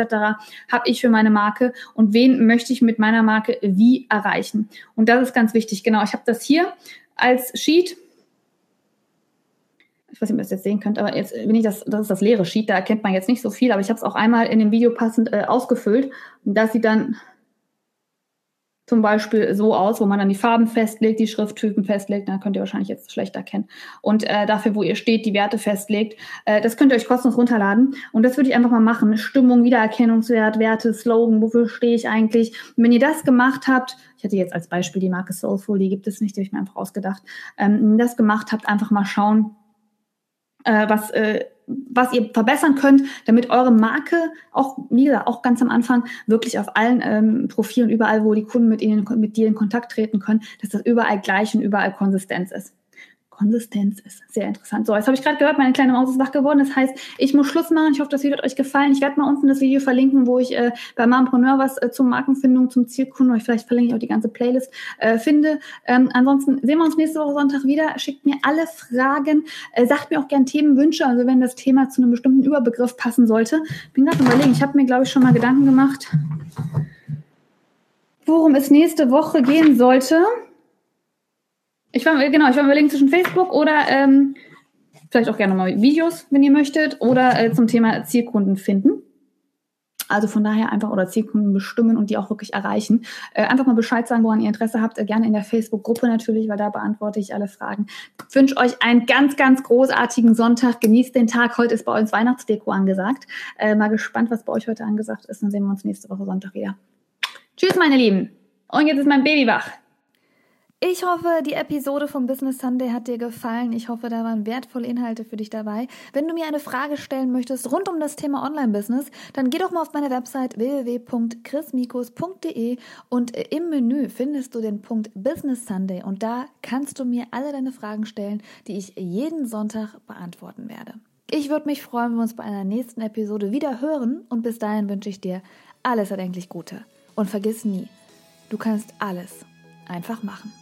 habe ich für meine Marke und wen möchte ich mit meiner Marke wie erreichen. Und das ist ganz wichtig. Genau, ich habe das hier als Sheet ich weiß nicht, ob ihr das jetzt sehen könnt, aber jetzt bin ich das, das ist das leere Sheet, da erkennt man jetzt nicht so viel, aber ich habe es auch einmal in dem Video passend äh, ausgefüllt. Und das sieht dann zum Beispiel so aus, wo man dann die Farben festlegt, die Schrifttypen festlegt, dann könnt ihr wahrscheinlich jetzt schlecht erkennen. Und äh, dafür, wo ihr steht, die Werte festlegt. Äh, das könnt ihr euch kostenlos runterladen. Und das würde ich einfach mal machen. Stimmung, Wiedererkennungswert, Werte, Slogan, wofür stehe ich eigentlich? Und wenn ihr das gemacht habt, ich hatte jetzt als Beispiel die Marke Soulful, die gibt es nicht, die habe ich mir einfach ausgedacht. Ähm, wenn ihr das gemacht habt, einfach mal schauen, äh, was, äh, was ihr verbessern könnt, damit eure Marke auch, wie gesagt, auch ganz am Anfang wirklich auf allen ähm, Profilen, überall, wo die Kunden mit, ihnen, mit dir in Kontakt treten können, dass das überall gleich und überall Konsistenz ist. Konsistenz ist. Sehr interessant. So, jetzt habe ich gerade gehört, meine kleine Maus ist wach geworden. Das heißt, ich muss Schluss machen. Ich hoffe, das Video hat euch gefallen. Ich werde mal unten das Video verlinken, wo ich äh, bei Mompreneur was äh, zur Markenfindung, zum Zielkunden, oder vielleicht verlinke ich auch die ganze Playlist, äh, finde. Ähm, ansonsten sehen wir uns nächste Woche Sonntag wieder. Schickt mir alle Fragen. Äh, sagt mir auch gern Themenwünsche, also wenn das Thema zu einem bestimmten Überbegriff passen sollte. Bin gerade überlegen. Ich habe mir, glaube ich, schon mal Gedanken gemacht, worum es nächste Woche gehen sollte. Ich war, genau, ich war überlegen zwischen Facebook oder ähm, vielleicht auch gerne mal Videos, wenn ihr möchtet, oder äh, zum Thema Zielkunden finden. Also von daher einfach oder Zielkunden bestimmen und die auch wirklich erreichen. Äh, einfach mal Bescheid sagen, woran ihr Interesse habt. Äh, gerne in der Facebook-Gruppe natürlich, weil da beantworte ich alle Fragen. Ich wünsche euch einen ganz, ganz großartigen Sonntag. Genießt den Tag. Heute ist bei uns Weihnachtsdeko angesagt. Äh, mal gespannt, was bei euch heute angesagt ist. Dann sehen wir uns nächste Woche Sonntag wieder. Tschüss, meine Lieben. Und jetzt ist mein Baby wach. Ich hoffe, die Episode vom Business Sunday hat dir gefallen. Ich hoffe, da waren wertvolle Inhalte für dich dabei. Wenn du mir eine Frage stellen möchtest rund um das Thema Online-Business, dann geh doch mal auf meine Website www.chrismikus.de und im Menü findest du den Punkt Business Sunday und da kannst du mir alle deine Fragen stellen, die ich jeden Sonntag beantworten werde. Ich würde mich freuen, wenn wir uns bei einer nächsten Episode wieder hören und bis dahin wünsche ich dir alles erdenklich Gute. Und vergiss nie, du kannst alles einfach machen.